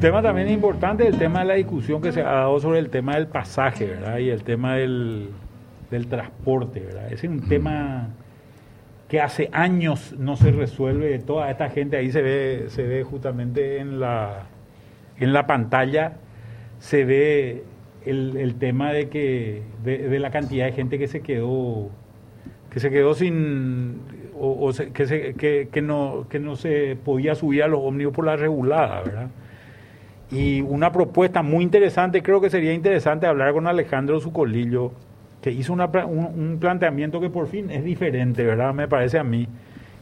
un tema también importante el tema de la discusión que se ha dado sobre el tema del pasaje, ¿verdad? Y el tema del, del transporte, ¿verdad? Ese es un tema que hace años no se resuelve. Toda esta gente ahí se ve, se ve justamente en la, en la pantalla, se ve el, el tema de que de, de, la cantidad de gente que se quedó que se quedó sin o, o se, que, se, que, que, no que no se podía subir a los ómnibus por la regulada, ¿verdad? Y una propuesta muy interesante, creo que sería interesante hablar con Alejandro Zucolillo, que hizo una, un, un, planteamiento que por fin es diferente, ¿verdad? Me parece a mí,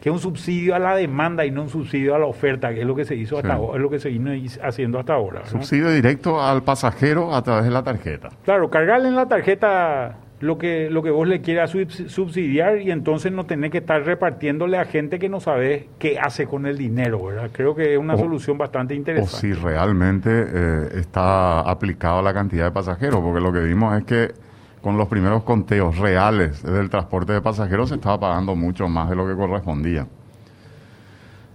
que es un subsidio a la demanda y no un subsidio a la oferta, que es lo que se hizo hasta sí. ahora, es lo que se vino haciendo hasta ahora. ¿no? Subsidio directo al pasajero a través de la tarjeta. Claro, cargarle en la tarjeta lo que, lo que vos le quieras subsidiar y entonces no tener que estar repartiéndole a gente que no sabe qué hace con el dinero, ¿verdad? Creo que es una o, solución bastante interesante. O si realmente eh, está aplicado a la cantidad de pasajeros, porque lo que vimos es que con los primeros conteos reales del transporte de pasajeros se estaba pagando mucho más de lo que correspondía.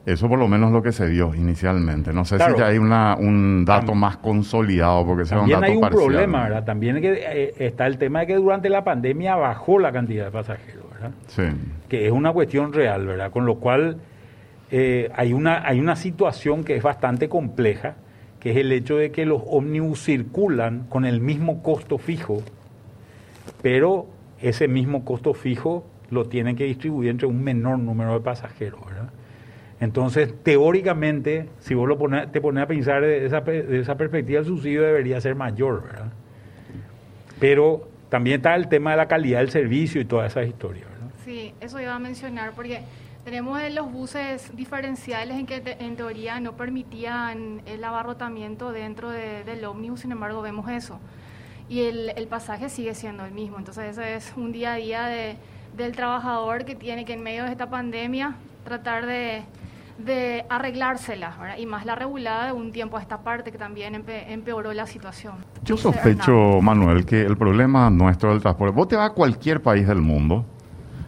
Eso por lo menos es lo que se dio inicialmente. No sé claro. si ya hay una, un dato también, más consolidado porque sea un dato hay un parcial. problema, ¿verdad? También que, eh, está el tema de que durante la pandemia bajó la cantidad de pasajeros, ¿verdad? Sí. Que es una cuestión real, ¿verdad? Con lo cual eh, hay, una, hay una situación que es bastante compleja, que es el hecho de que los ómnibus circulan con el mismo costo fijo, pero ese mismo costo fijo lo tienen que distribuir entre un menor número de pasajeros, ¿verdad? Entonces, teóricamente, si vos lo pones, te pones a pensar de esa, de esa perspectiva, el subsidio debería ser mayor, ¿verdad? Pero también está el tema de la calidad del servicio y todas esas historias, ¿verdad? Sí, eso iba a mencionar, porque tenemos los buses diferenciales en que en teoría no permitían el abarrotamiento dentro de, del ómnibus, sin embargo vemos eso. Y el, pasaje sigue siendo el mismo, entonces eso es un día a día de, del trabajador que tiene que en medio de esta pandemia tratar de de arreglársela, ¿verdad? y más la regulada de un tiempo a esta parte que también empe empeoró la situación. Yo sospecho, Manuel, que el problema nuestro del transporte, vos te vas a cualquier país del mundo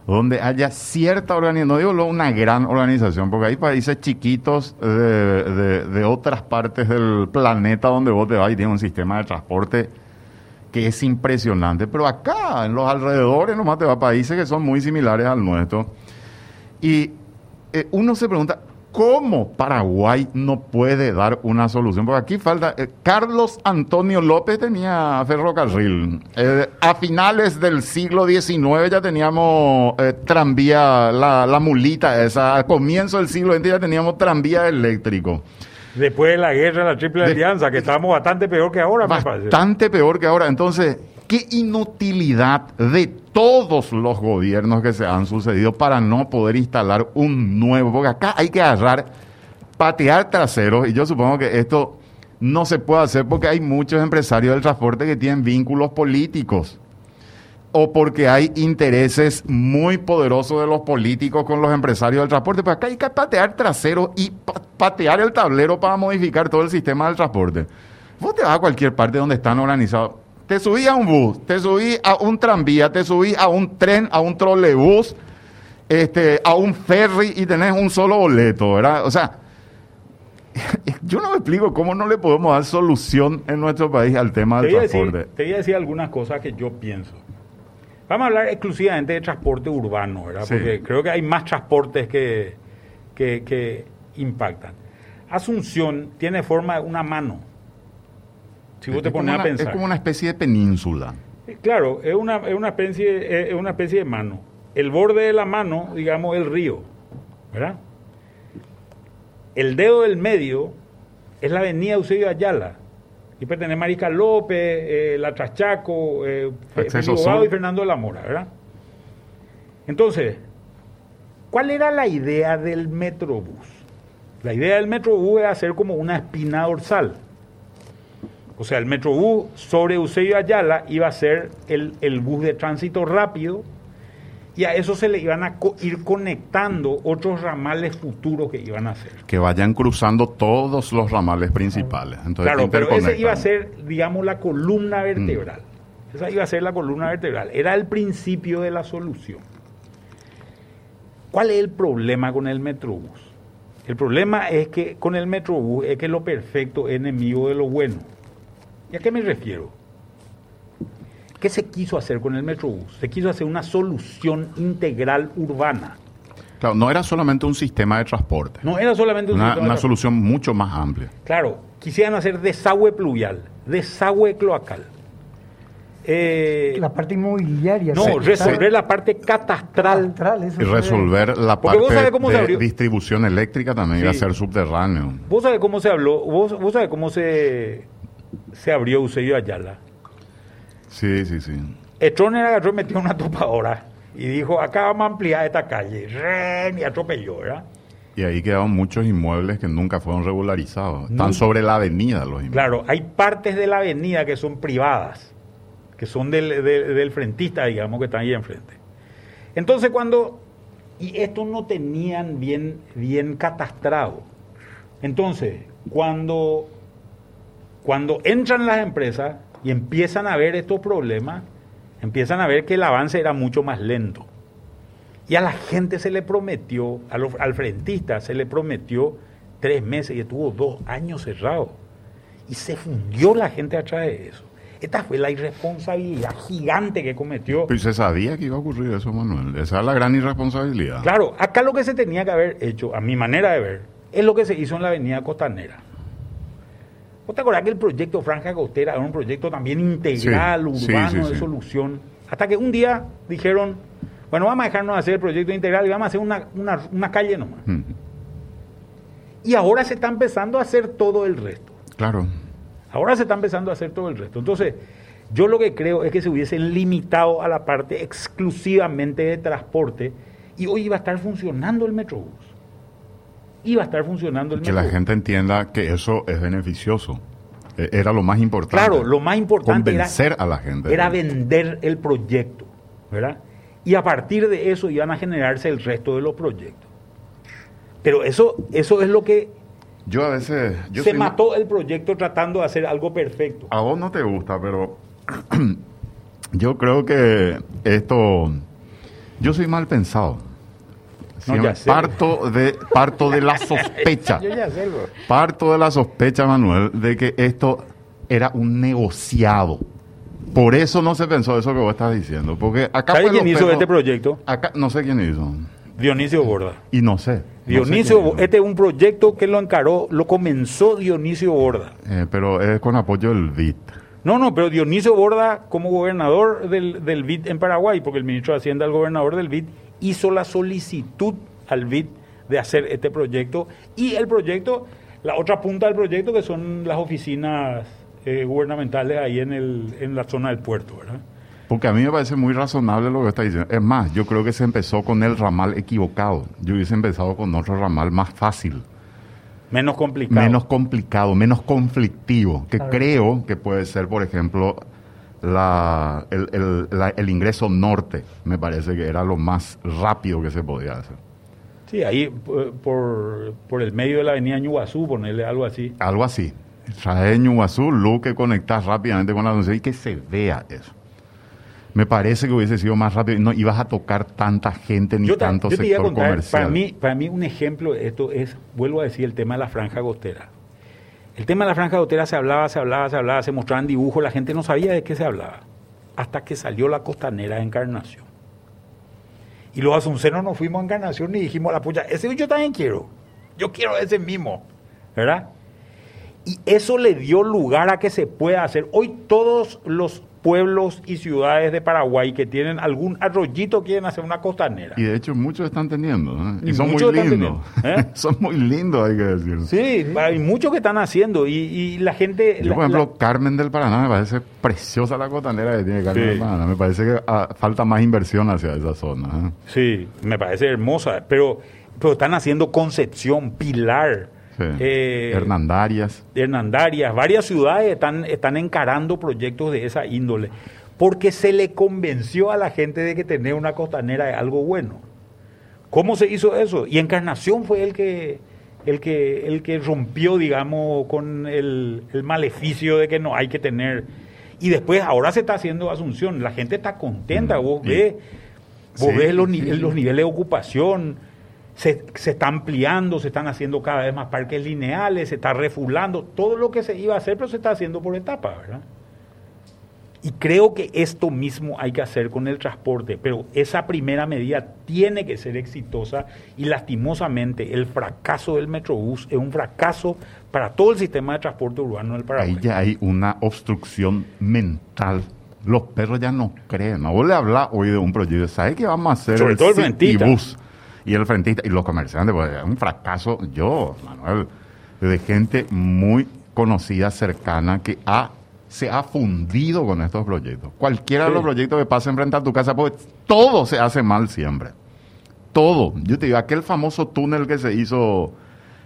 donde haya cierta organización, no digo una gran organización, porque hay países chiquitos de, de, de, otras partes del planeta donde vos te vas y tienes un sistema de transporte que es impresionante, pero acá, en los alrededores, nomás te vas a países que son muy similares al nuestro. Y eh, uno se pregunta, ¿Cómo Paraguay no puede dar una solución? Porque aquí falta. Eh, Carlos Antonio López tenía ferrocarril. Eh, a finales del siglo XIX ya teníamos eh, tranvía, la, la, mulita esa. A comienzo del siglo XX ya teníamos tranvía eléctrico. Después de la guerra de la Triple Alianza, que estábamos bastante peor que ahora, Bastante peor que ahora. Entonces, qué inutilidad de todos los gobiernos que se han sucedido para no poder instalar un nuevo, porque acá hay que agarrar, patear traseros, y yo supongo que esto no se puede hacer porque hay muchos empresarios del transporte que tienen vínculos políticos o porque hay intereses muy poderosos de los políticos con los empresarios del transporte. Pero acá hay que patear traseros y patear el tablero para modificar todo el sistema del transporte. Vos te vas a cualquier parte donde están organizados te subí a un bus, te subí a un tranvía, te subí a un tren, a un trolebús, este, a un ferry y tenés un solo boleto, ¿verdad? O sea, yo no me explico cómo no le podemos dar solución en nuestro país al tema del te transporte. Decir, te voy a decir algunas cosas que yo pienso. Vamos a hablar exclusivamente de transporte urbano, ¿verdad? Sí. Porque creo que hay más transportes que, que, que impactan. Asunción tiene forma de una mano. Si vos te pones una, a pensar. Es como una especie de península. Claro, es una, es una, especie, es una especie de mano. El borde de la mano, digamos, el río, ¿verdad? El dedo del medio es la avenida Eusebio Ayala. Y pertenece Marica López, eh, La Trachaco, eh, y Fernando de la Mora, ¿verdad? Entonces, ¿cuál era la idea del Metrobús? La idea del Metrobús era hacer como una espina dorsal. O sea, el Metrobús sobre Eusebio Ayala iba a ser el, el, bus de tránsito rápido y a eso se le iban a co ir conectando otros ramales futuros que iban a hacer. Que vayan cruzando todos los ramales principales. Entonces, claro, pero ese iba a ser, digamos, la columna vertebral. Mm. Esa iba a ser la columna vertebral. Era el principio de la solución. ¿Cuál es el problema con el Metrobús? El problema es que con el Metrobús es que lo perfecto es enemigo de lo bueno. ¿Y a qué me refiero? ¿Qué se quiso hacer con el Metrobús? Se quiso hacer una solución integral urbana. Claro, no era solamente un sistema de transporte. No era solamente un Una, sistema de una solución mucho más amplia. Claro, quisieran hacer desagüe pluvial, desagüe cloacal. Eh, La parte inmobiliaria. no, sí, resolver la parte catastral. Astral, eso Y se- resolver la Porque vos parte sabés cómo se de abrió. distribución eléctrica también iba a Sí. ser subterráneo. ¿Vos sabés cómo se habló? ¿Vos, vos sabés cómo se, se abrió Eusebio Ayala? Sí, sí, sí. Etroner agarró y metió una topadora y dijo, acá vamos a ampliar esta calle. ¡Ren! Y atropelló, ¿verdad? Y ahí quedaron muchos inmuebles que nunca fueron regularizados. Están sobre la avenida los inmuebles. Claro, hay partes de la avenida que son privadas, que son del, de- del frentista, digamos, que están ahí enfrente. Entonces cuando... Y esto no tenían bien, bien catastrado. Entonces, cuando, cuando entran las empresas y empiezan a ver estos problemas, empiezan a ver que el avance era mucho más lento. Y a la gente se le prometió, a los- al frentista se le prometió tres meses y estuvo dos años cerrado. Y se fundió la gente atrás de eso. Esta fue la irresponsabilidad gigante que cometió. Pero se sabía que iba a ocurrir eso, Manuel. Esa es la gran irresponsabilidad. Claro, acá lo que se tenía que haber hecho, a mi manera de ver, es lo que se hizo en la avenida Costanera. ¿Vos te acordás que el proyecto Franja Costera era un proyecto también integral, Sí, urbano, sí, de solución? Hasta que un día dijeron, bueno, vamos a dejarnos hacer el proyecto integral y vamos a hacer una, una- una calle nomás. Mm, Y ahora se está empezando a hacer todo el resto. Claro. Ahora se está empezando a hacer todo el resto. Entonces, yo lo que creo es que se hubiesen limitado a la parte exclusivamente de transporte y hoy iba a estar funcionando el Metrobús. Iba a estar funcionando el Que la Metrobús. gente entienda que eso es beneficioso. E- Era lo más importante. Claro, lo más importante era, Convencer a la gente. era vender el proyecto, ¿verdad? Y a partir de eso iban a generarse el resto de los proyectos. Pero eso, eso es lo que Yo a veces... Yo se mató el proyecto tratando de hacer algo perfecto. A vos no te gusta, pero yo creo que esto... Yo soy mal pensado. No, parto, de, parto de la sospecha. Yo ya sé. Parto de la sospecha, Manuel, de que esto era un negociado. Por eso no se pensó eso que vos estás diciendo. Porque acá ¿Sabe fue quién hizo este proyecto? Acá, no sé quién hizo. Dionisio Borda. Y no sé. no sé Dionisio, hizo. este es un proyecto que lo encaró, lo comenzó Dionisio Borda. Eh, pero es con apoyo del BIT. No, no, pero Dionisio Borda, como gobernador del, del BID en Paraguay, porque el ministro de Hacienda, el gobernador del BID, hizo la solicitud al BID de hacer este proyecto. Y el proyecto, la otra punta del proyecto, que son las oficinas eh, gubernamentales ahí en, el, en la zona del puerto, ¿verdad? Porque a mí me parece muy razonable lo que está diciendo. Es más, yo creo que se empezó con el ramal equivocado. Yo hubiese empezado con otro ramal más fácil, Menos complicado. menos complicado, menos conflictivo, que creo que puede ser, por ejemplo, la, el, el- la- el ingreso norte. Me parece que era lo más rápido que se podía hacer. Sí, ahí por, por, el medio de la avenida Ñuguazú, ponerle algo así. Algo así. Trae Ñuguazú, luz que conectas rápidamente con la anuncia y que se vea eso. Me parece que hubiese sido más rápido. No ibas a tocar tanta gente ni Yo, tanto yo te iba a sector contar, comercial. para mí, para mí un ejemplo de esto es, vuelvo a decir, el tema de la franja costera. El tema de la franja costera se hablaba, se hablaba, se hablaba, se mostraban dibujos, la gente no sabía de qué se hablaba, hasta que salió la costanera de Encarnación. Y los asuncenos nos fuimos a Encarnación y dijimos, la pucha, ese yo también quiero, yo quiero ese mismo, ¿verdad? Y eso le dio lugar a que se pueda hacer. Hoy todos los pueblos y ciudades de Paraguay que tienen algún arroyito quieren hacer una costanera. Y de hecho muchos están teniendo. ¿eh? Y, Y son muy lindos. ¿eh? son muy lindos, hay que decir. Sí, hay muchos que están haciendo y, y la gente... Yo, la- por ejemplo, la- Carmen del Paraná me parece preciosa la cotanera que tiene Carmen Sí. del Paraná. Me parece que ah, falta más inversión hacia esa zona. ¿eh? sí, me parece hermosa, pero, pero están haciendo Concepción, Pilar, Sí. eh, Hernandarias. Hernandarias, varias ciudades están, están encarando proyectos de esa índole, porque se le convenció a la gente de que tener una costanera es algo bueno. ¿Cómo se hizo eso? Y Encarnación fue el que, el que, el que rompió, digamos, con el, el maleficio de que no hay que tener. Y después, ahora se está haciendo Asunción, la gente está contenta, Mm, vos sí. ves, vos Sí, ves los, sí. los niveles de ocupación. Se, se, está ampliando, se están haciendo cada vez más parques lineales, se está refulando, todo lo que se iba a hacer, pero se está haciendo por etapas, ¿verdad? Y creo que esto mismo hay que hacer con el transporte, pero esa primera medida tiene que ser exitosa y lastimosamente el fracaso del Metrobús es un fracaso para todo el sistema de transporte urbano del Paraguay. Ahí ya hay una obstrucción mental. Los perros ya no creen. ¿no? Vos le hablas hoy de un proyecto, ¿sabes qué vamos a hacer? Sobre todo el. Y el frentista y los comerciantes, pues es un fracaso. Yo, Manuel, de gente muy conocida, cercana, que ha se ha fundido con estos proyectos. Cualquiera de los proyectos que pasen frente a tu casa, pues todo se hace mal siempre. Todo. Yo te digo, aquel famoso túnel que se hizo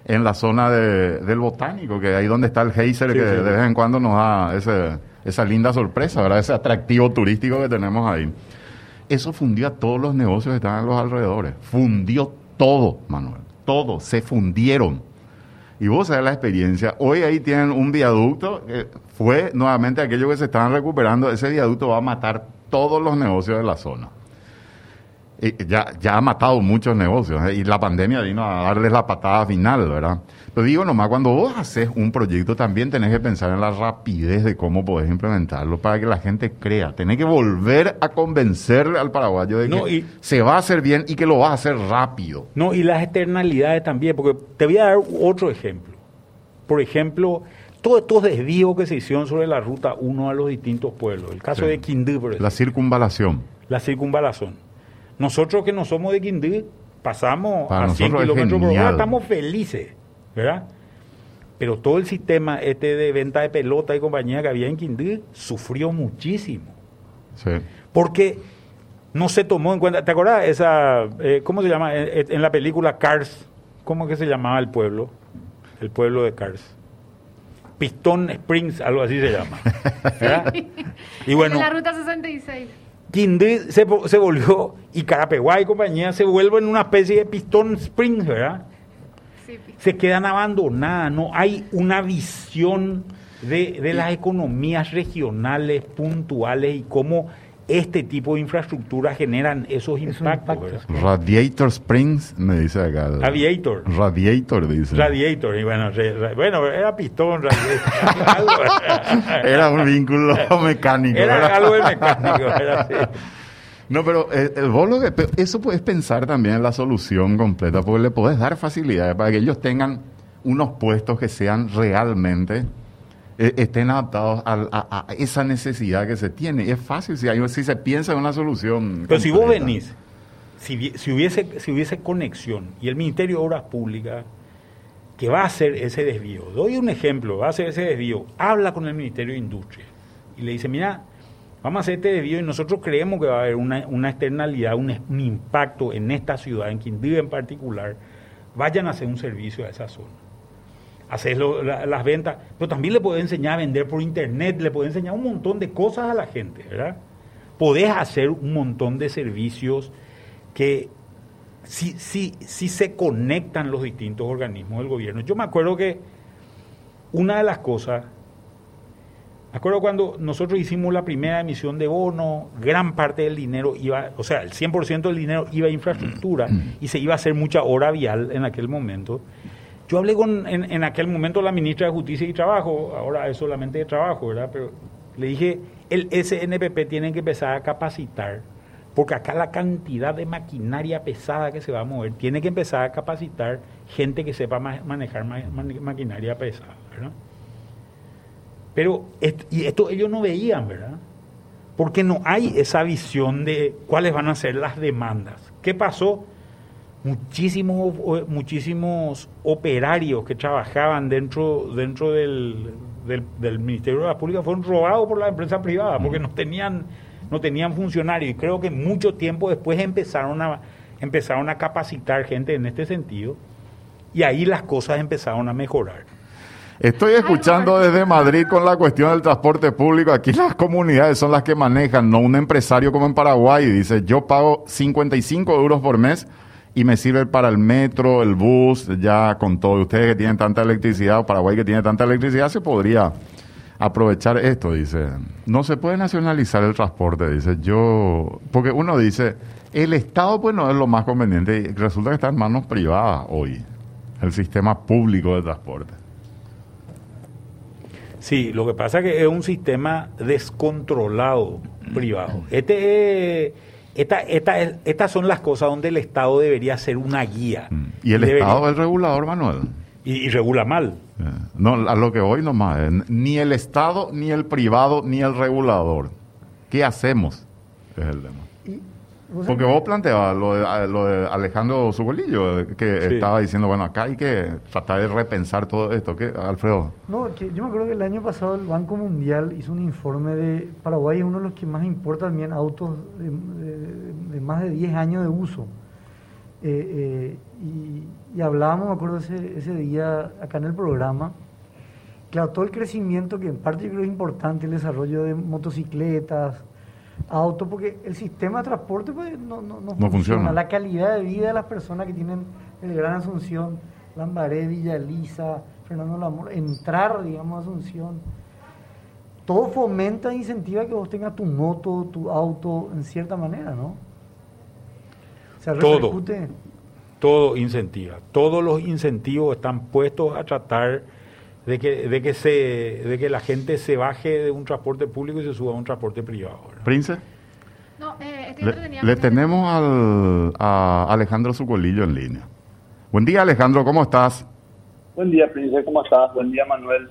en la zona del botánico, que ahí donde está el geyser, que de vez en cuando nos da ese, esa linda sorpresa, ¿verdad? Ese atractivo turístico que tenemos ahí. Eso fundió a todos los negocios que estaban en los alrededores. Fundió todo, Manuel. Todo. Se fundieron. Y vos sabés la experiencia. Hoy ahí tienen un viaducto. que fue nuevamente aquello que se estaban recuperando. Ese viaducto va a matar todos los negocios de la zona. Y ya, ya ha matado muchos negocios. ¿eh? Y la pandemia vino a darles la patada final, ¿verdad? Pero digo nomás, cuando vos haces un proyecto también tenés que pensar en la rapidez de cómo podés implementarlo para que la gente crea. Tenés que volver a convencerle al paraguayo de que se va a hacer bien y que lo va a hacer rápido. No, y las externalidades también, porque te voy a dar otro ejemplo. Por ejemplo, todos estos desvíos que se hicieron sobre la ruta 1 a los distintos pueblos. El caso de Quindú, por ejemplo. La circunvalación. La circunvalación nosotros que no somos de Quindí, pasamos a 100 kilómetros por hora, estamos felices, ¿verdad? Pero todo el sistema este de venta de pelota y compañía que había en Quindí sufrió muchísimo. Sí. Porque no se tomó en cuenta. ¿Te acuerdas esa, eh, cómo se llama? En, la película Cars, ¿cómo que se llamaba el pueblo? El pueblo de Cars. Pistón Springs, algo así se llama. ¿verdad? Y bueno. En la ruta 66. Quindí se, se volvió, y Carapeguá y compañía se vuelven una especie de pistón Springs, ¿verdad? Se quedan abandonadas, no hay una visión de, de las economías regionales puntuales y cómo este tipo de infraestructura generan esos impactos. Radiator Springs, me dice acá. Aviator. Radiator, dice. Radiator, y bueno, bueno era pistón, era un vínculo mecánico. Era algo de mecánico, era así. No, pero eh, el, bolo eso puedes pensar también en la solución completa, porque le puedes dar facilidades para que ellos tengan unos puestos que sean realmente eh, estén adaptados a, esa necesidad que se tiene. Es fácil si, hay, si se piensa en una solución. Pero si vos venís, si, hubiese, si hubiese conexión y el Ministerio de Obras Públicas que va a hacer ese desvío, doy un ejemplo, va a hacer ese desvío, habla con el Ministerio de Industria y le dice, mira, vamos a hacer este desvío y nosotros creemos que va a haber una, una externalidad, un, impacto en esta ciudad, en Quindío en particular, vayan a hacer un servicio a esa zona hacer las ventas, pero también le puede enseñar a vender por internet, le puede enseñar un montón de cosas a la gente, ¿verdad? Podés hacer un montón de servicios que si, si, si se conectan los distintos organismos del gobierno. Yo me acuerdo que una de las cosas, acuerdo cuando nosotros hicimos la primera emisión de bono, gran parte del dinero iba, o sea, el 100% del dinero iba a infraestructura y se iba a hacer mucha hora vial en aquel momento. Yo hablé con, en, aquel momento la ministra de Justicia y Trabajo, ahora es solamente de trabajo, ¿verdad? Pero le dije, el SNPP tiene que empezar a capacitar, porque acá la cantidad de maquinaria pesada que se va a mover, tiene que empezar a capacitar gente que sepa manejar maquinaria pesada, ¿verdad? Pero, y esto ellos no veían, ¿verdad? Porque no hay esa visión de cuáles van a ser las demandas. ¿Qué pasó? muchísimos, muchísimos operarios que trabajaban dentro, dentro del, del, Ministerio de la Pública fueron robados por la empresa privada porque no tenían, no tenían funcionarios y creo que mucho tiempo después empezaron a, empezaron a capacitar gente en este sentido y ahí las cosas empezaron a mejorar. Estoy escuchando desde Madrid con la cuestión del transporte público. Aquí las comunidades son las que manejan, no un empresario como en Paraguay. Dice, yo pago 55 euros por mes y me sirve para el metro, el bus, ya con todo. Ustedes que tienen tanta electricidad, o Paraguay que tiene tanta electricidad, se podría aprovechar esto, dice. No se puede nacionalizar el transporte, dice. Yo, porque uno dice, El Estado, pues, no es lo más conveniente. Resulta que está en manos privadas hoy, el sistema público de transporte. Sí, lo que pasa es que es un sistema descontrolado privado. Este esta, esta, estas son las cosas donde el Estado debería ser una guía. Mm. Y el Estado es el regulador, Manuel. Y, regula mal. Eh, no, a lo que voy nomás, eh, ni el Estado, ni el privado, ni el regulador. ¿Qué hacemos? Es el tema. Porque vos planteabas lo de, lo de Alejandro Zugolillo, que estaba diciendo, bueno, acá hay que tratar de repensar todo esto. ¿Qué, Alfredo? No, que yo me acuerdo que el año pasado el Banco Mundial hizo un informe de Paraguay, es uno de los que más importa también autos de, más de 10 años de uso. Eh, eh, y, hablábamos, me acuerdo ese, ese día acá en el programa, claro, todo el crecimiento que en parte yo creo es importante, el desarrollo de motocicletas, auto, porque el sistema de transporte pues, no, no, no, funciona. La calidad de vida de las personas que tienen el Gran Asunción, Lambaré, Villa Elisa, Fernando Lamor, entrar, digamos, a Asunción, todo fomenta e incentiva que vos tengas tu moto, tu auto, en cierta manera, ¿no? Se todo, todo incentiva. Todos los incentivos están puestos a tratar de que, de que se de que la gente se baje de un transporte público y se suba a un transporte privado. Prince. No, eh, le, le tenemos al, a Alejandro Zucolillo en línea. Buen día, Alejandro, ¿cómo estás? Buen día, Prince, ¿cómo estás? Buen día, Manuel.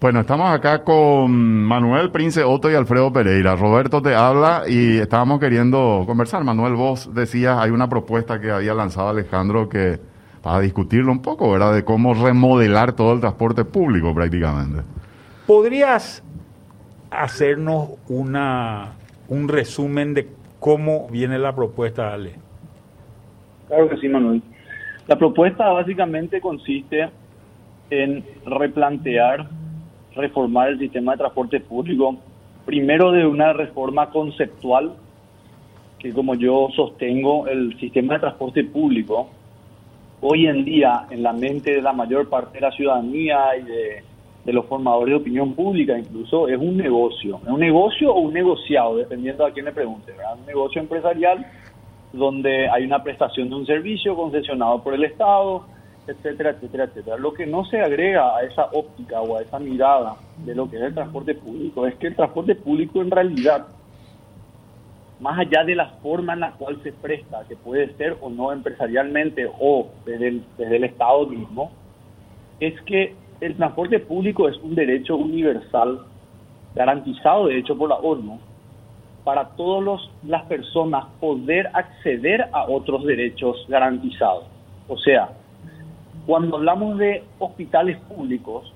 Bueno, estamos acá con Manuel Prince Otto y Alfredo Pereira. Roberto te habla y estábamos queriendo conversar. Manuel, vos decías, hay una propuesta que había lanzado Alejandro que para discutirlo un poco, ¿verdad? De cómo remodelar todo el transporte público prácticamente. ¿Podrías hacernos una, un resumen de cómo viene la propuesta, Ale? Claro que sí, Manuel. La propuesta básicamente consiste en replantear, reformar el sistema de transporte público, primero de una reforma conceptual, que como yo sostengo, el sistema de transporte público hoy en día en la mente de la mayor parte de la ciudadanía y de, los formadores de opinión pública incluso es un negocio. Un negocio o un negociado, dependiendo a quién le pregunte. Un negocio empresarial donde hay una prestación de un servicio concesionado por el Estado, etcétera, etcétera, etcétera. Lo que no se agrega a esa óptica o a esa mirada de lo que es el transporte público es que el transporte público en realidad más allá de la forma en la cual se presta, que puede ser o no empresarialmente o desde el, desde el Estado mismo, es que el transporte público es un derecho universal garantizado de hecho por la ONU para todas las personas poder acceder a otros derechos garantizados. O sea, cuando hablamos de hospitales públicos,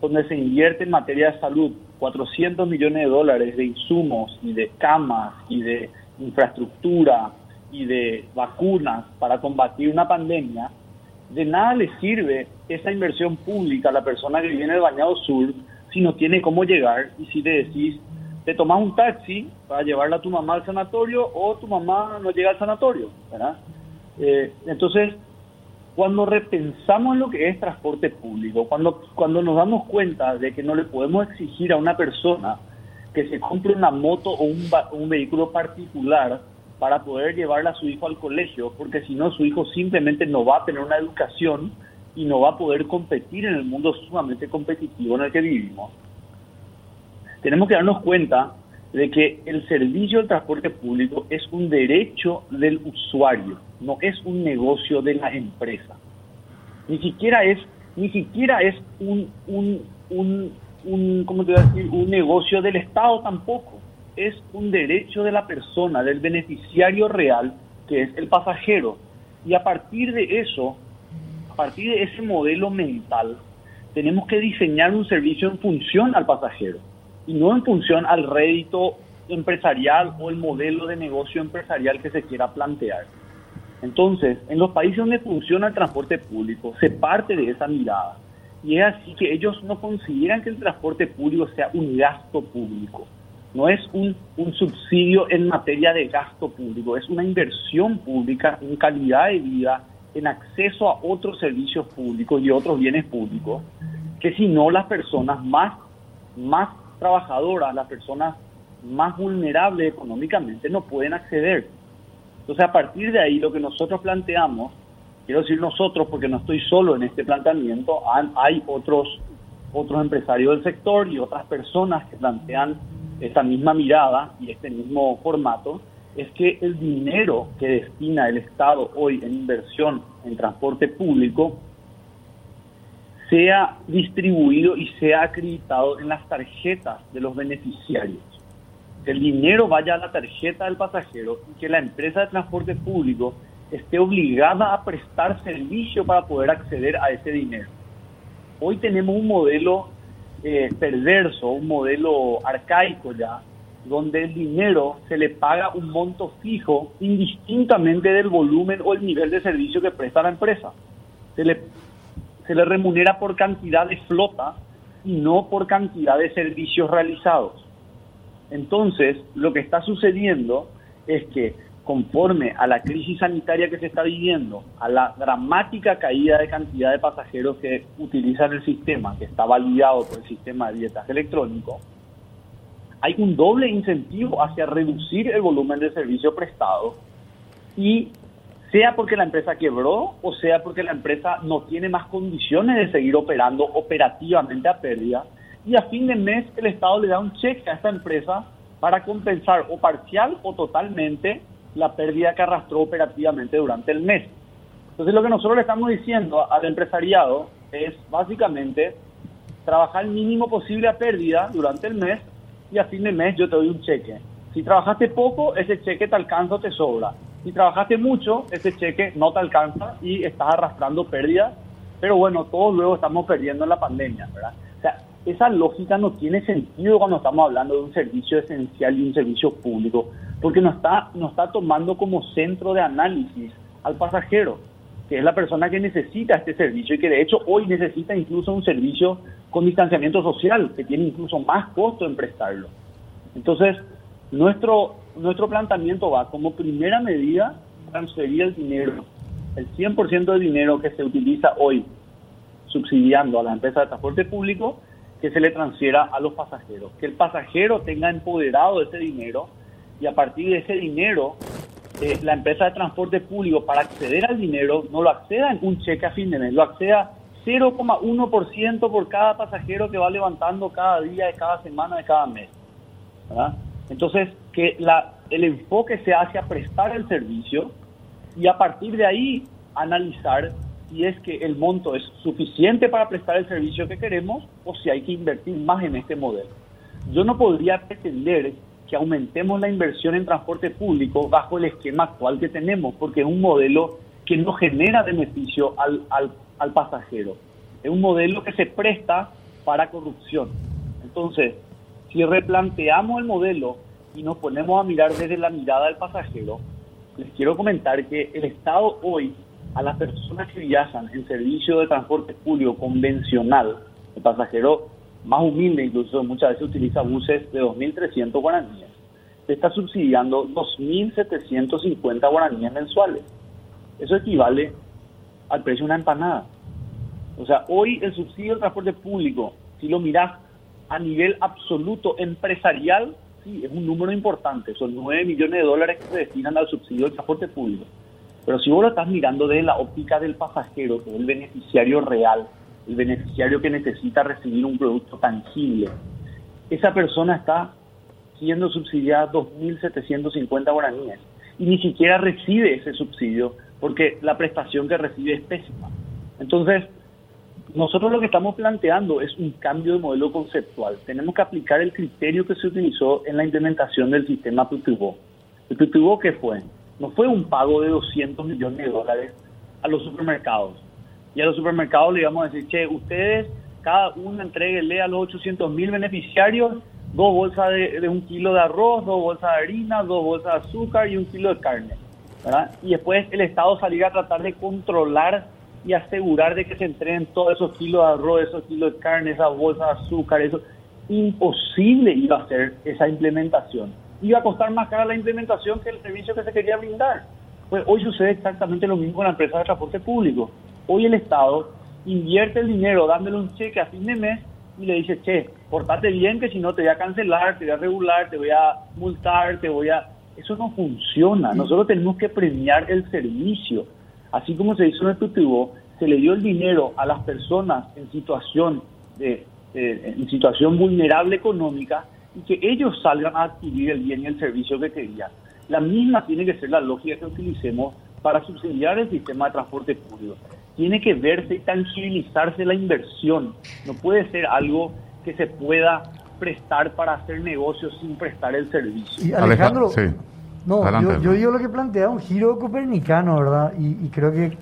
donde se invierte en materia de salud 400 millones de dólares de insumos y de camas y de infraestructura y de vacunas para combatir una pandemia, de nada le sirve esa inversión pública a la persona que viene del Bañado Sur si no tiene cómo llegar y si le decís, te tomas un taxi para llevarla a tu mamá al sanatorio o tu mamá no llega al sanatorio, ¿verdad? Eh, entonces, cuando repensamos en lo que es transporte público, cuando, cuando nos damos cuenta de que no le podemos exigir a una persona que se compre una moto o un, un vehículo particular para poder llevarle a su hijo al colegio, porque si no su hijo simplemente no va a tener una educación y no va a poder competir en el mundo sumamente competitivo en el que vivimos. Tenemos que darnos cuenta de que el servicio del transporte público es un derecho del usuario, no es un negocio de la empresa. Ni siquiera es, ni siquiera es un, un, un, un ¿cómo te voy a decir? un negocio del Estado tampoco. Es un derecho de la persona, del beneficiario real, que es el pasajero. Y a partir de eso, a partir de ese modelo mental, tenemos que diseñar un servicio en función al pasajero y no en función al rédito empresarial o el modelo de negocio empresarial que se quiera plantear. Entonces, en los países donde funciona el transporte público, se parte de esa mirada. Y es así que ellos no consideran que el transporte público sea un gasto público. No es un, un subsidio en materia de gasto público, es una inversión pública en calidad de vida, en acceso a otros servicios públicos y otros bienes públicos, que si no las personas más, más trabajadoras, las personas más vulnerables económicamente no pueden acceder. Entonces, a partir de ahí, lo que nosotros planteamos, quiero decir nosotros porque no estoy solo en este planteamiento, hay otros, otros empresarios del sector y otras personas que plantean esa misma mirada y este mismo formato, es que el dinero que destina el Estado hoy en inversión en transporte público sea distribuido y sea acreditado en las tarjetas de los beneficiarios. Que el dinero vaya a la tarjeta del pasajero y que la empresa de transporte público esté obligada a prestar servicio para poder acceder a ese dinero. Hoy tenemos un modelo eh, perverso, un modelo arcaico ya, donde el dinero se le paga un monto fijo indistintamente del volumen o el nivel de servicio que presta la empresa. Se le, se le remunera por cantidad de flota y no por cantidad de servicios realizados. Entonces, lo que está sucediendo es que conforme a la crisis sanitaria que se está viviendo, a la dramática caída de cantidad de pasajeros que utilizan el sistema, que está validado por el sistema de dietas electrónico, hay un doble incentivo hacia reducir el volumen de servicio prestado y sea porque la empresa quebró o sea porque la empresa no tiene más condiciones de seguir operando operativamente a pérdida y a fin de mes el Estado le da un cheque a esta empresa para compensar o parcial o totalmente la pérdida que arrastró operativamente durante el mes. Entonces lo que nosotros le estamos diciendo al empresariado es básicamente trabajar el mínimo posible a pérdida durante el mes y a fin de mes yo te doy un cheque. Si trabajaste poco, ese cheque te alcanza o te sobra. Si trabajaste mucho, ese cheque no te alcanza y estás arrastrando pérdidas. Pero bueno, todos luego estamos perdiendo en la pandemia, ¿verdad? Esa lógica no tiene sentido cuando estamos hablando de un servicio esencial y un servicio público, porque no está, no está tomando como centro de análisis al pasajero, que es la persona que necesita este servicio y que de hecho hoy necesita incluso un servicio con distanciamiento social, que tiene incluso más costo en prestarlo. Entonces, nuestro, nuestro planteamiento va como primera medida transferir el dinero, el 100% del dinero que se utiliza hoy subsidiando a la empresa de transporte público, que se le transfiera a los pasajeros, que el pasajero tenga empoderado ese dinero y a partir de ese dinero eh, la empresa de transporte público para acceder al dinero no lo acceda en un cheque a fin de mes, lo acceda 0,1% por cada pasajero que va levantando cada día, de cada semana, de cada mes. Entonces, que la, el enfoque se hace a prestar el servicio y a partir de ahí analizar si es que el monto es suficiente para prestar el servicio que queremos o si hay que invertir más en este modelo. Yo no podría pretender que aumentemos la inversión en transporte público bajo el esquema actual que tenemos, porque es un modelo que no genera beneficio al, al, al pasajero. Es un modelo que se presta para corrupción. Entonces, si replanteamos el modelo y nos ponemos a mirar desde la mirada del pasajero, les quiero comentar que el Estado hoy a las personas que viajan en servicio de transporte público convencional, el pasajero más humilde incluso muchas veces utiliza buses de 2.300 guaraníes, se está subsidiando 2.750 guaraníes mensuales. Eso equivale al precio de una empanada. O sea, hoy el subsidio del transporte público, si lo miras a nivel absoluto empresarial, sí, es un número importante. Son 9 millones de dólares que se destinan al subsidio del transporte público. Pero si vos lo estás mirando desde la óptica del pasajero, que es el beneficiario real, el beneficiario que necesita recibir un producto tangible, esa persona está siendo subsidiada 2.750 guaraníes y ni siquiera recibe ese subsidio porque la prestación que recibe es pésima. Entonces, nosotros lo que estamos planteando es un cambio de modelo conceptual. Tenemos que aplicar el criterio que se utilizó en la implementación del sistema PPVO. ¿El PPVO qué fue? No fue un pago de 200 millones de dólares a los supermercados. Y a los supermercados le íbamos a decir, che, ustedes cada uno entreguele a los 800 mil beneficiarios dos bolsas de, un kilo de arroz, dos bolsas de harina, dos bolsas de azúcar y un kilo de carne. Y después el Estado salir a tratar de controlar y asegurar de que se entreguen todos esos kilos de arroz, esos kilos de carne, esas bolsas de azúcar, eso. Imposible iba a ser esa implementación iba a costar más cara la implementación que el servicio que se quería brindar. Pues hoy sucede exactamente lo mismo con la empresa de transporte público. Hoy el Estado invierte el dinero dándole un cheque a fin de mes y le dice, che, portate bien que si no te voy a cancelar, te voy a regular, te voy a multar, te voy a... Eso no funciona. Nosotros tenemos que premiar el servicio. Así como se hizo en el PTU, se le dio el dinero a las personas en situación de, en situación vulnerable económica y que ellos salgan a adquirir el bien y el servicio que querían. La misma tiene que ser la lógica que utilicemos para subsidiar el sistema de transporte público. Tiene que verse y tangibilizarse la inversión. No puede ser algo que se pueda prestar para hacer negocios sin prestar el servicio. Y Alejandro, no, yo, digo lo que plantea un giro copernicano, ¿verdad? Y, y, creo que en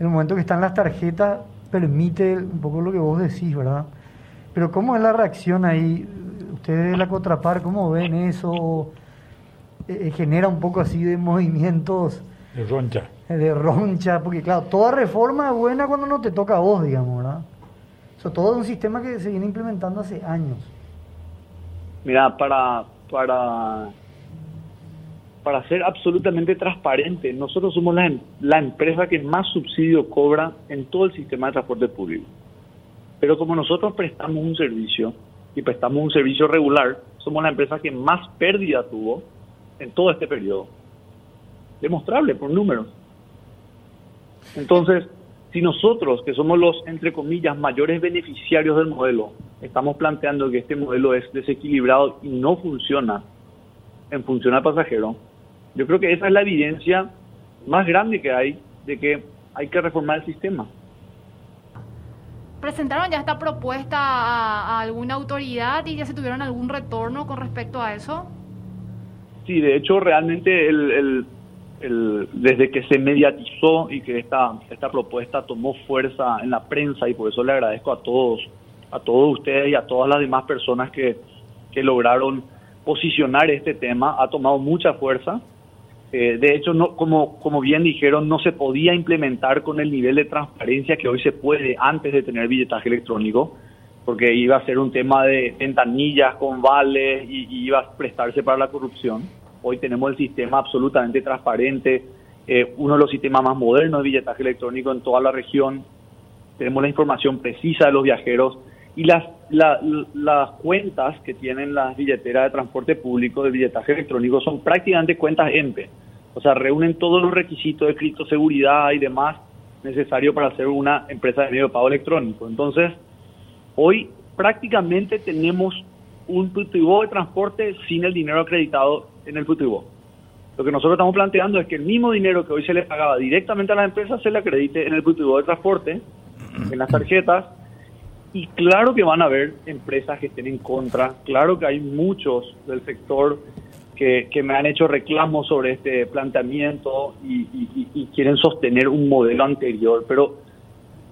el momento que están las tarjetas permite un poco lo que vos decís, ¿verdad? Pero ¿cómo es la reacción ahí? Ustedes de la Contrapar, ¿cómo ven eso? Eh, eh, genera un poco así de movimientos. De roncha. De roncha, porque claro, toda reforma es buena cuando no te toca a vos, digamos, ¿verdad? Eso todo es un sistema que se viene implementando hace años. Mira, para, para, para ser absolutamente transparente, nosotros somos la, la empresa que más subsidio cobra en todo el sistema de transporte público. Pero como nosotros prestamos un servicio y prestamos un servicio regular, somos la empresa que más pérdida tuvo en todo este periodo. Demostrable por números. Entonces, si nosotros, que somos los, entre comillas, mayores beneficiarios del modelo, estamos planteando que este modelo es desequilibrado y no funciona en función al pasajero, yo creo que esa es la evidencia más grande que hay de que hay que reformar el sistema. ¿Presentaron ya esta propuesta a, alguna autoridad y ya se tuvieron algún retorno con respecto a eso? Sí, de hecho, realmente el, desde que se mediatizó y que esta, esta propuesta tomó fuerza en la prensa, y por eso le agradezco a todos, a todos ustedes y a todas las demás personas que, que lograron posicionar este tema, ha tomado mucha fuerza. Eh, de hecho, no, como, como bien dijeron, no se podía implementar con el nivel de transparencia que hoy se puede antes de tener billetaje electrónico, porque iba a ser un tema de ventanillas con vales y, iba a prestarse para la corrupción. Hoy tenemos el sistema absolutamente transparente, eh, uno de los sistemas más modernos de billetaje electrónico en toda la región. Tenemos la información precisa de los viajeros y las, las cuentas que tienen las billeteras de transporte público de billetaje electrónico son prácticamente cuentas EMPE. O sea, reúnen todos los requisitos de criptoseguridad y demás necesarios para ser una empresa de medio de pago electrónico. Entonces, hoy prácticamente tenemos un PTU de transporte sin el dinero acreditado en el PTU. Lo que nosotros estamos planteando es que el mismo dinero que hoy se le pagaba directamente a las empresas se le acredite en el PTU de transporte, en las tarjetas, y claro que van a haber empresas que estén en contra, claro que hay muchos del sector que, me han hecho reclamos sobre este planteamiento y, quieren sostener un modelo anterior, pero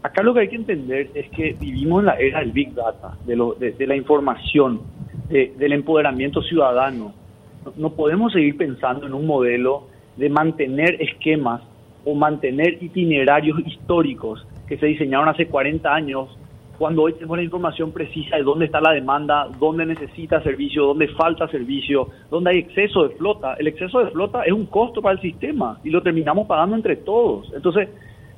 acá lo que hay que entender es que vivimos en la era del Big Data, de, lo, de, la información, del empoderamiento ciudadano. No, podemos seguir pensando en un modelo de mantener esquemas o mantener itinerarios históricos que se diseñaron hace 40 años cuando hoy tenemos la información precisa de dónde está la demanda, dónde necesita servicio, dónde falta servicio, dónde hay exceso de flota. El exceso de flota es un costo para el sistema y lo terminamos pagando entre todos. Entonces,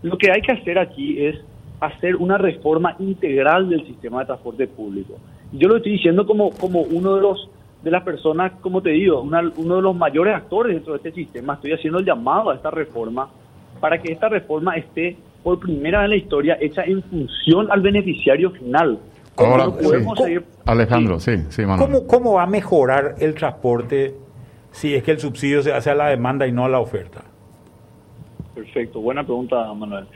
lo que hay que hacer aquí es hacer una reforma integral del sistema de transporte público. Yo lo estoy diciendo como, como uno de los de las personas, como te digo, uno de los mayores actores dentro de este sistema. Estoy haciendo el llamado a esta reforma para que esta reforma esté por primera vez en la historia hecha en función al beneficiario final. Ahora, Alejandro, sí, sí, Manuel. ¿Cómo, va a mejorar el transporte si es que el subsidio se hace a la demanda y no a la oferta? Perfecto, buena pregunta, Manuel.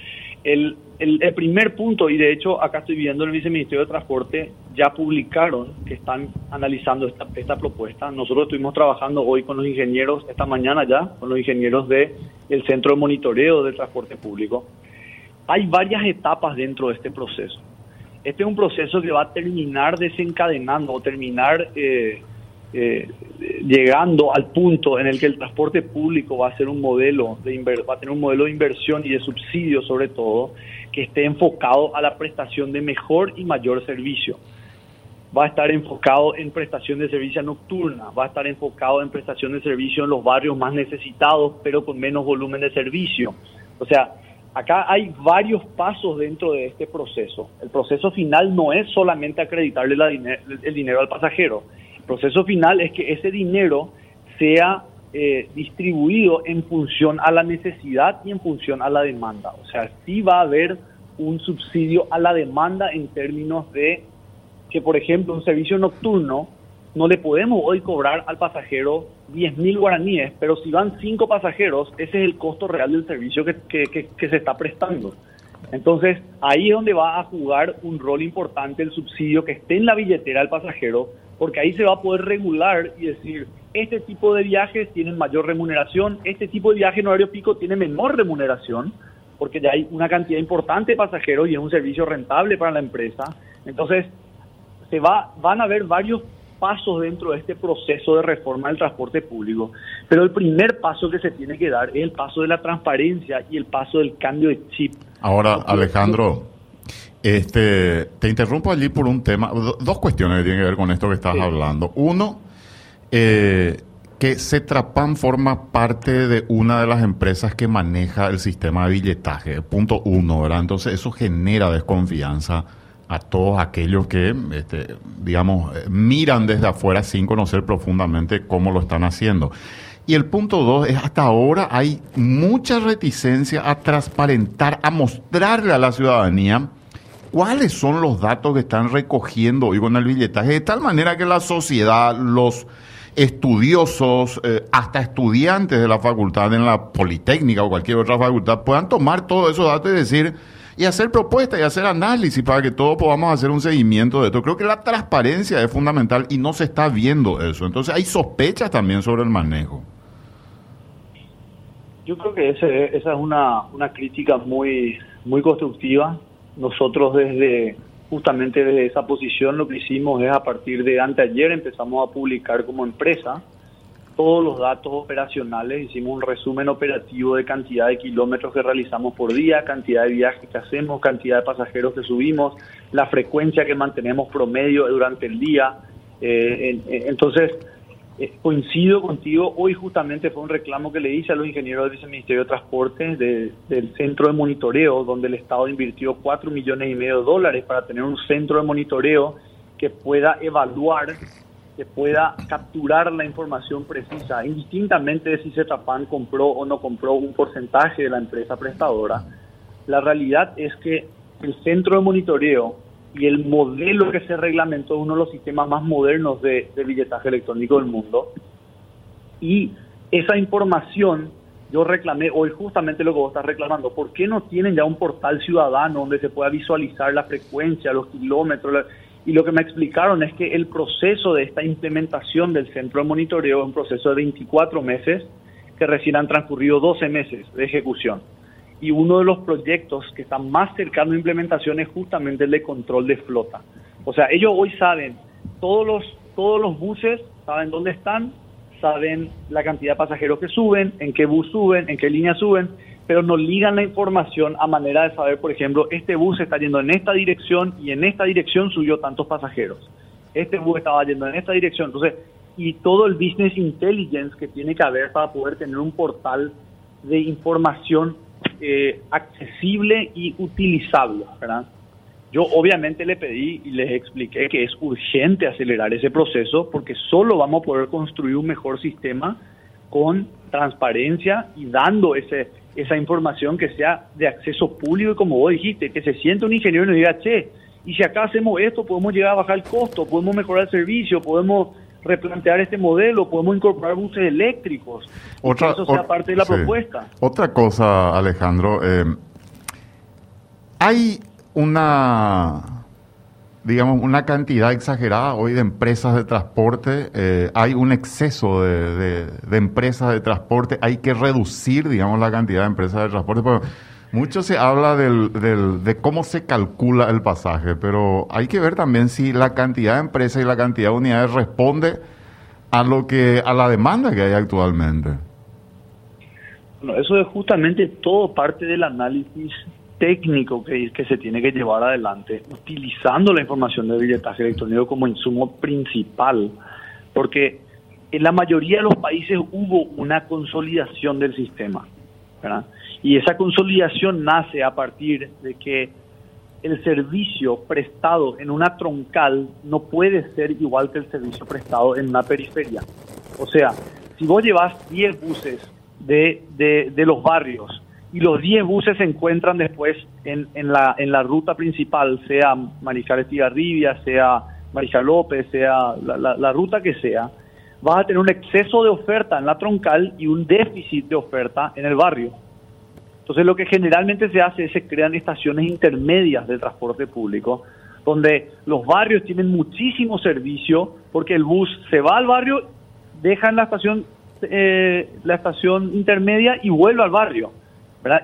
El, el, primer punto, y de hecho acá estoy viendo el Viceministerio de Transporte, ya publicaron que están analizando esta, esta propuesta. Nosotros estuvimos trabajando hoy con los ingenieros, esta mañana ya, con los ingenieros del el Centro de Monitoreo del Transporte Público hay varias etapas dentro de este proceso. Este es un proceso que va a terminar desencadenando o terminar eh, eh, llegando al punto en el que el transporte público va a ser un modelo de va a tener un modelo de inversión y de subsidio sobre todo que esté enfocado a la prestación de mejor y mayor servicio. Va a estar enfocado en prestación de servicio nocturna, va a estar enfocado en prestación de servicio en los barrios más necesitados, pero con menos volumen de servicio. O sea, Acá hay varios pasos dentro de este proceso. El proceso final no es solamente acreditarle el dinero al pasajero. El proceso final es que ese dinero sea eh, distribuido en función a la necesidad y en función a la demanda. O sea, sí va a haber un subsidio a la demanda en términos de que, por ejemplo, un servicio nocturno no le podemos hoy cobrar al pasajero 10 mil guaraníes, pero si van cinco pasajeros, ese es el costo real del servicio que, que, que, se está prestando. Entonces, ahí es donde va a jugar un rol importante el subsidio que esté en la billetera del pasajero, porque ahí se va a poder regular y decir, este tipo de viajes tienen mayor remuneración, este tipo de viaje en horario pico tiene menor remuneración, porque ya hay una cantidad importante de pasajeros y es un servicio rentable para la empresa. Entonces, se va, van a haber varios pasos dentro de este proceso de reforma del transporte público, pero el primer paso que se tiene que dar es el paso de la transparencia y el paso del cambio de chip. Ahora, Alejandro, este, te interrumpo allí por un tema, dos cuestiones que tienen que ver con esto que estás hablando. Uno, eh, que Cetrapan forma parte de una de las empresas que maneja el sistema de billetaje, punto uno, ¿verdad? Entonces eso genera desconfianza a todos aquellos que, este, digamos, miran desde afuera sin conocer profundamente cómo lo están haciendo. Y el punto dos es, hasta ahora hay mucha reticencia a transparentar, a mostrarle a la ciudadanía cuáles son los datos que están recogiendo hoy con el billetaje, de tal manera que la sociedad, los estudiosos, eh, hasta estudiantes de la facultad en la Politécnica o cualquier otra facultad puedan tomar todos esos datos y decir, y hacer propuestas y hacer análisis para que todos podamos hacer un seguimiento de esto. Creo que la transparencia es fundamental y no se está viendo eso. Entonces hay sospechas también sobre el manejo. Yo creo que ese, esa es una, una crítica muy, muy constructiva. Nosotros desde justamente desde esa posición lo que hicimos es a partir de anteayer empezamos a publicar como empresa todos los datos operacionales, hicimos un resumen operativo de cantidad de kilómetros que realizamos por día, cantidad de viajes que hacemos, cantidad de pasajeros que subimos, la frecuencia que mantenemos promedio durante el día. Eh, entonces, eh, coincido contigo, hoy justamente fue un reclamo que le hice a los ingenieros del Viceministerio de Transporte del centro de monitoreo, donde el Estado invirtió 4 millones y medio de dólares para tener un centro de monitoreo que pueda evaluar que pueda capturar la información precisa, indistintamente de si Cetrapan compró o no compró un porcentaje de la empresa prestadora. La realidad es que el centro de monitoreo y el modelo que se reglamentó es uno de los sistemas más modernos de, de billetaje electrónico del mundo. Y esa información yo reclamé hoy justamente lo que vos estás reclamando. ¿Por qué no tienen ya un portal ciudadano donde se pueda visualizar la frecuencia, los kilómetros? Y lo que me explicaron es que el proceso de esta implementación del centro de monitoreo es un proceso de 24 meses, que recién han transcurrido 12 meses de ejecución. Y uno de los proyectos que está más cercano a implementación es justamente el de control de flota. O sea, ellos hoy saben, todos los, todos los buses saben dónde están, saben la cantidad de pasajeros que suben, en qué bus suben, en qué línea suben, pero nos ligan la información a manera de saber, por ejemplo, este bus está yendo en esta dirección y en esta dirección subió tantos pasajeros. Este bus estaba yendo en esta dirección. Entonces, y todo el business intelligence que tiene que haber para poder tener un portal de información eh, accesible y utilizable, ¿verdad? Yo obviamente le pedí y les expliqué que es urgente acelerar ese proceso porque solo vamos a poder construir un mejor sistema con transparencia y dando ese esa información que sea de acceso público y como vos dijiste, que se siente un ingeniero y nos diga, che, y si acá hacemos esto, podemos llegar a bajar el costo, podemos mejorar el servicio, podemos replantear este modelo, podemos incorporar buses eléctricos. Otra, que eso sea parte de la propuesta. Otra cosa, Alejandro, eh, hay una digamos, una cantidad exagerada hoy de empresas de transporte, eh, hay un exceso de, de, empresas de transporte, hay que reducir, digamos, la cantidad de empresas de transporte. Pero mucho se habla del, del, de cómo se calcula el pasaje, pero hay que ver también si la cantidad de empresas y la cantidad de unidades responde a lo que a la demanda que hay actualmente. Bueno, eso es justamente todo parte del análisis técnico que, que se tiene que llevar adelante, utilizando la información de billetaje electrónico como insumo principal, porque en la mayoría de los países hubo una consolidación del sistema, Y esa consolidación nace a partir de que el servicio prestado en una troncal no puede ser igual que el servicio prestado en una periferia. O sea, si vos llevas 10 buses de, de, de los barrios y los 10 buses se encuentran después en, en, la, en la ruta principal, sea Mariscal Estigarribia, sea Mariscal López, sea la, ruta que sea, vas a tener un exceso de oferta en la troncal y un déficit de oferta en el barrio. Entonces lo que generalmente se hace es se crean estaciones intermedias del transporte público, donde los barrios tienen muchísimo servicio porque el bus se va al barrio, deja en la estación, eh, la estación intermedia y vuelve al barrio.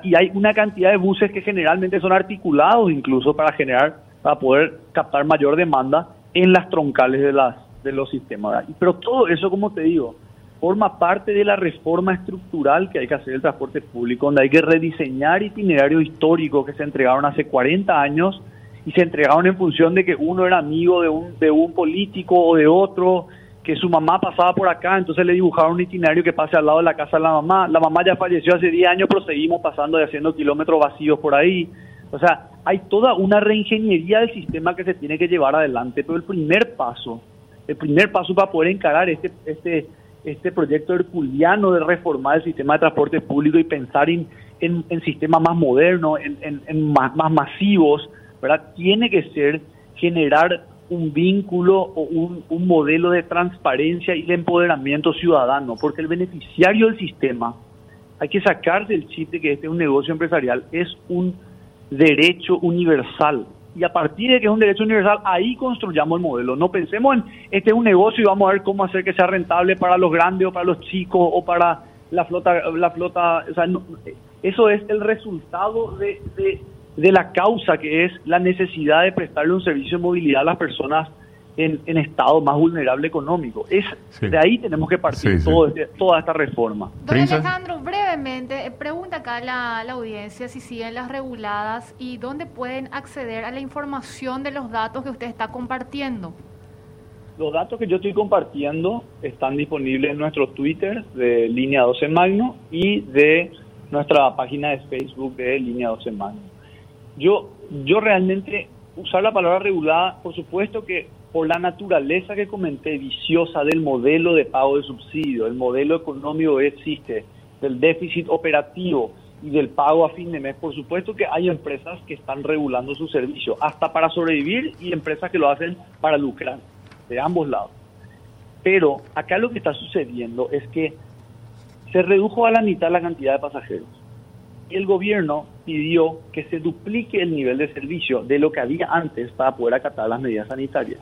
Y hay una cantidad de buses que generalmente son articulados incluso para generar, para poder captar mayor demanda en las troncales de las de los sistemas. ¿verdad? Pero todo eso, como te digo, forma parte de la reforma estructural que hay que hacer el transporte público, donde hay que rediseñar itinerarios históricos que se entregaron hace 40 años y se entregaron en función de que uno era amigo de un, de un político o de otro, que su mamá pasaba por acá, entonces le dibujaron un itinerario que pase al lado de la casa de la mamá. La mamá ya falleció hace 10 años, pero seguimos pasando y haciendo kilómetros vacíos por ahí. O sea, hay toda una reingeniería del sistema que se tiene que llevar adelante, pero el primer paso, el primer paso para poder encarar este, este, este proyecto herculiano de reformar el sistema de transporte público y pensar en, en, sistemas más modernos, en, en, en más, más masivos, ¿verdad? Tiene que ser generar un vínculo o un, un, modelo de transparencia y de empoderamiento ciudadano, porque el beneficiario del sistema, hay que sacar del chip de que este es un negocio empresarial, es un derecho universal. Y a partir de que es un derecho universal, ahí construyamos el modelo. No pensemos en este es un negocio y vamos a ver cómo hacer que sea rentable para los grandes o para los chicos o para la flota. La flota o sea, no, eso es el resultado de, de de la causa que es la necesidad de prestarle un servicio de movilidad a las personas en, en estado más vulnerable económico. Es, sí. De ahí tenemos que partir sí, todo sí. Este, toda esta reforma. Don Alejandro, brevemente, pregunta acá la, la audiencia si siguen las reguladas y dónde pueden acceder a la información de los datos que usted está compartiendo. Los datos que yo estoy compartiendo están disponibles en nuestro Twitter de Línea 12 Magno y de nuestra página de Facebook de Línea 12 Magno yo, yo realmente usar la palabra regulada, por supuesto que por la naturaleza que comenté viciosa del modelo de pago de subsidio, el modelo económico existe, del déficit operativo y del pago a fin de mes, por supuesto que hay empresas que están regulando su servicio, hasta para sobrevivir y empresas que lo hacen para lucrar, de ambos lados. Pero acá lo que está sucediendo es que se redujo a la mitad la cantidad de pasajeros el gobierno pidió que se duplique el nivel de servicio de lo que había antes para poder acatar las medidas sanitarias.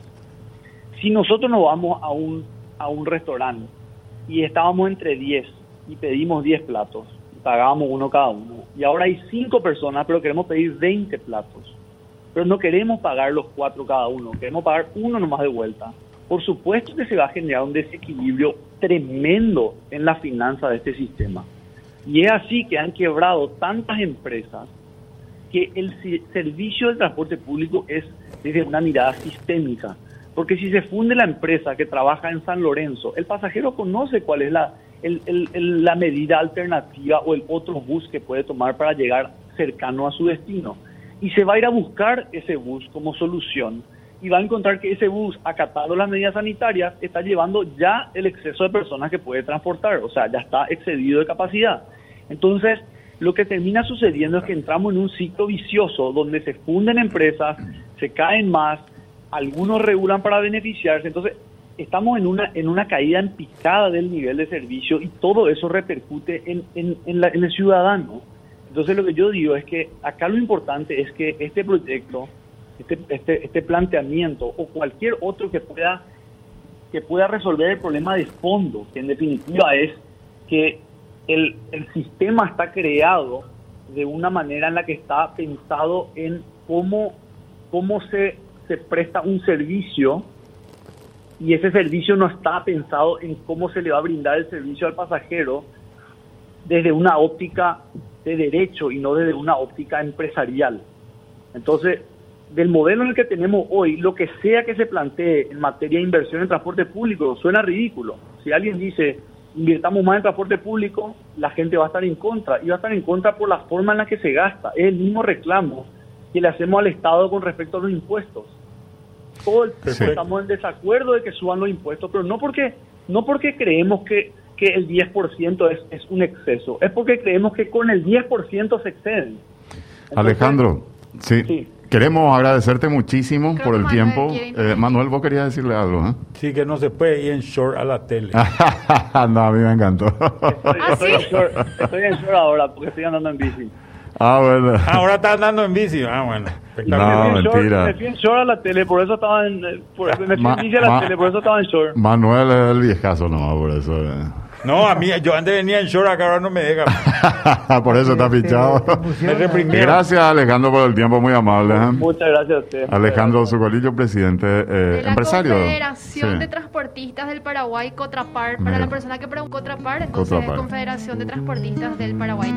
Si nosotros nos vamos a un, a un restaurante y estábamos entre 10 y pedimos 10 platos, y pagábamos uno cada uno, y ahora hay 5 personas, pero queremos pedir 20 platos, pero no queremos pagar los 4 cada uno, queremos pagar uno nomás de vuelta. Por supuesto que se va a generar un desequilibrio tremendo en la finanza de este sistema. Y es así que han quebrado tantas empresas que el servicio del transporte público es desde una mirada sistémica. Porque si se funde la empresa que trabaja en San Lorenzo, el pasajero conoce cuál es la, el, la medida alternativa o el otro bus que puede tomar para llegar cercano a su destino. Y se va a ir a buscar ese bus como solución y va a encontrar que ese bus, acatado las medidas sanitarias, está llevando ya el exceso de personas que puede transportar, o sea, ya está excedido de capacidad. Entonces, lo que termina sucediendo es que entramos en un ciclo vicioso donde se funden empresas, se caen más, algunos regulan para beneficiarse, entonces estamos en una, en una caída en picada del nivel de servicio y todo eso repercute en, en, en, la, en el ciudadano. Entonces lo que yo digo es que acá lo importante es que este proyecto, este, este, este planteamiento o cualquier otro que pueda, que pueda resolver el problema de fondo, que en definitiva es que el, el sistema está creado de una manera en la que está pensado en cómo, cómo se, se presta un servicio y ese servicio no está pensado en cómo se le va a brindar el servicio al pasajero desde una óptica de derecho y no desde una óptica empresarial. Entonces, del modelo en el que tenemos hoy, lo que sea que se plantee en materia de inversión en transporte público suena ridículo. Si alguien dice, invirtamos más en transporte público, la gente va a estar en contra. Y va a estar en contra por la forma en la que se gasta. Es el mismo reclamo que le hacemos al Estado con respecto a los impuestos. Todo el tiempo sí. estamos en desacuerdo de que suban los impuestos, pero no porque, no porque creemos que que el 10% es, es un exceso, es porque creemos que con el 10% se exceden. Entonces, Alejandro, sí. Sí. Queremos agradecerte muchísimo Creo por el Manuel tiempo. Eh. Manuel, vos querías decirle algo, ¿eh? Sí, que no se puede ir en short a la tele. no, a mí me encantó. Estoy, ¿Ah, estoy sí? en short, estoy en short ahora porque estoy andando en bici. ah, bueno. Ahora está andando en bici. Ah, bueno. No, me, en short, mentira. me fui en short a la tele, por eso estaba en, eh, por, me fui en bici a la tele, por eso estaba en short. Manuel es el viejazo nomás, por eso. eh. No, a mí, yo antes venía en short, acá ahora no me deja. por eso está fichado. Me. Gracias, Alejandro, por el tiempo, muy amable. ¿eh? Muchas gracias a usted. Alejandro Zucolillo, presidente, eh, de la empresario. Confederación Sí. de Transportistas del Paraguay, Cotrapar. Para Mira. la persona que pregunta Cotrapar, entonces Cotrapar. Confederación de Transportistas del Paraguay.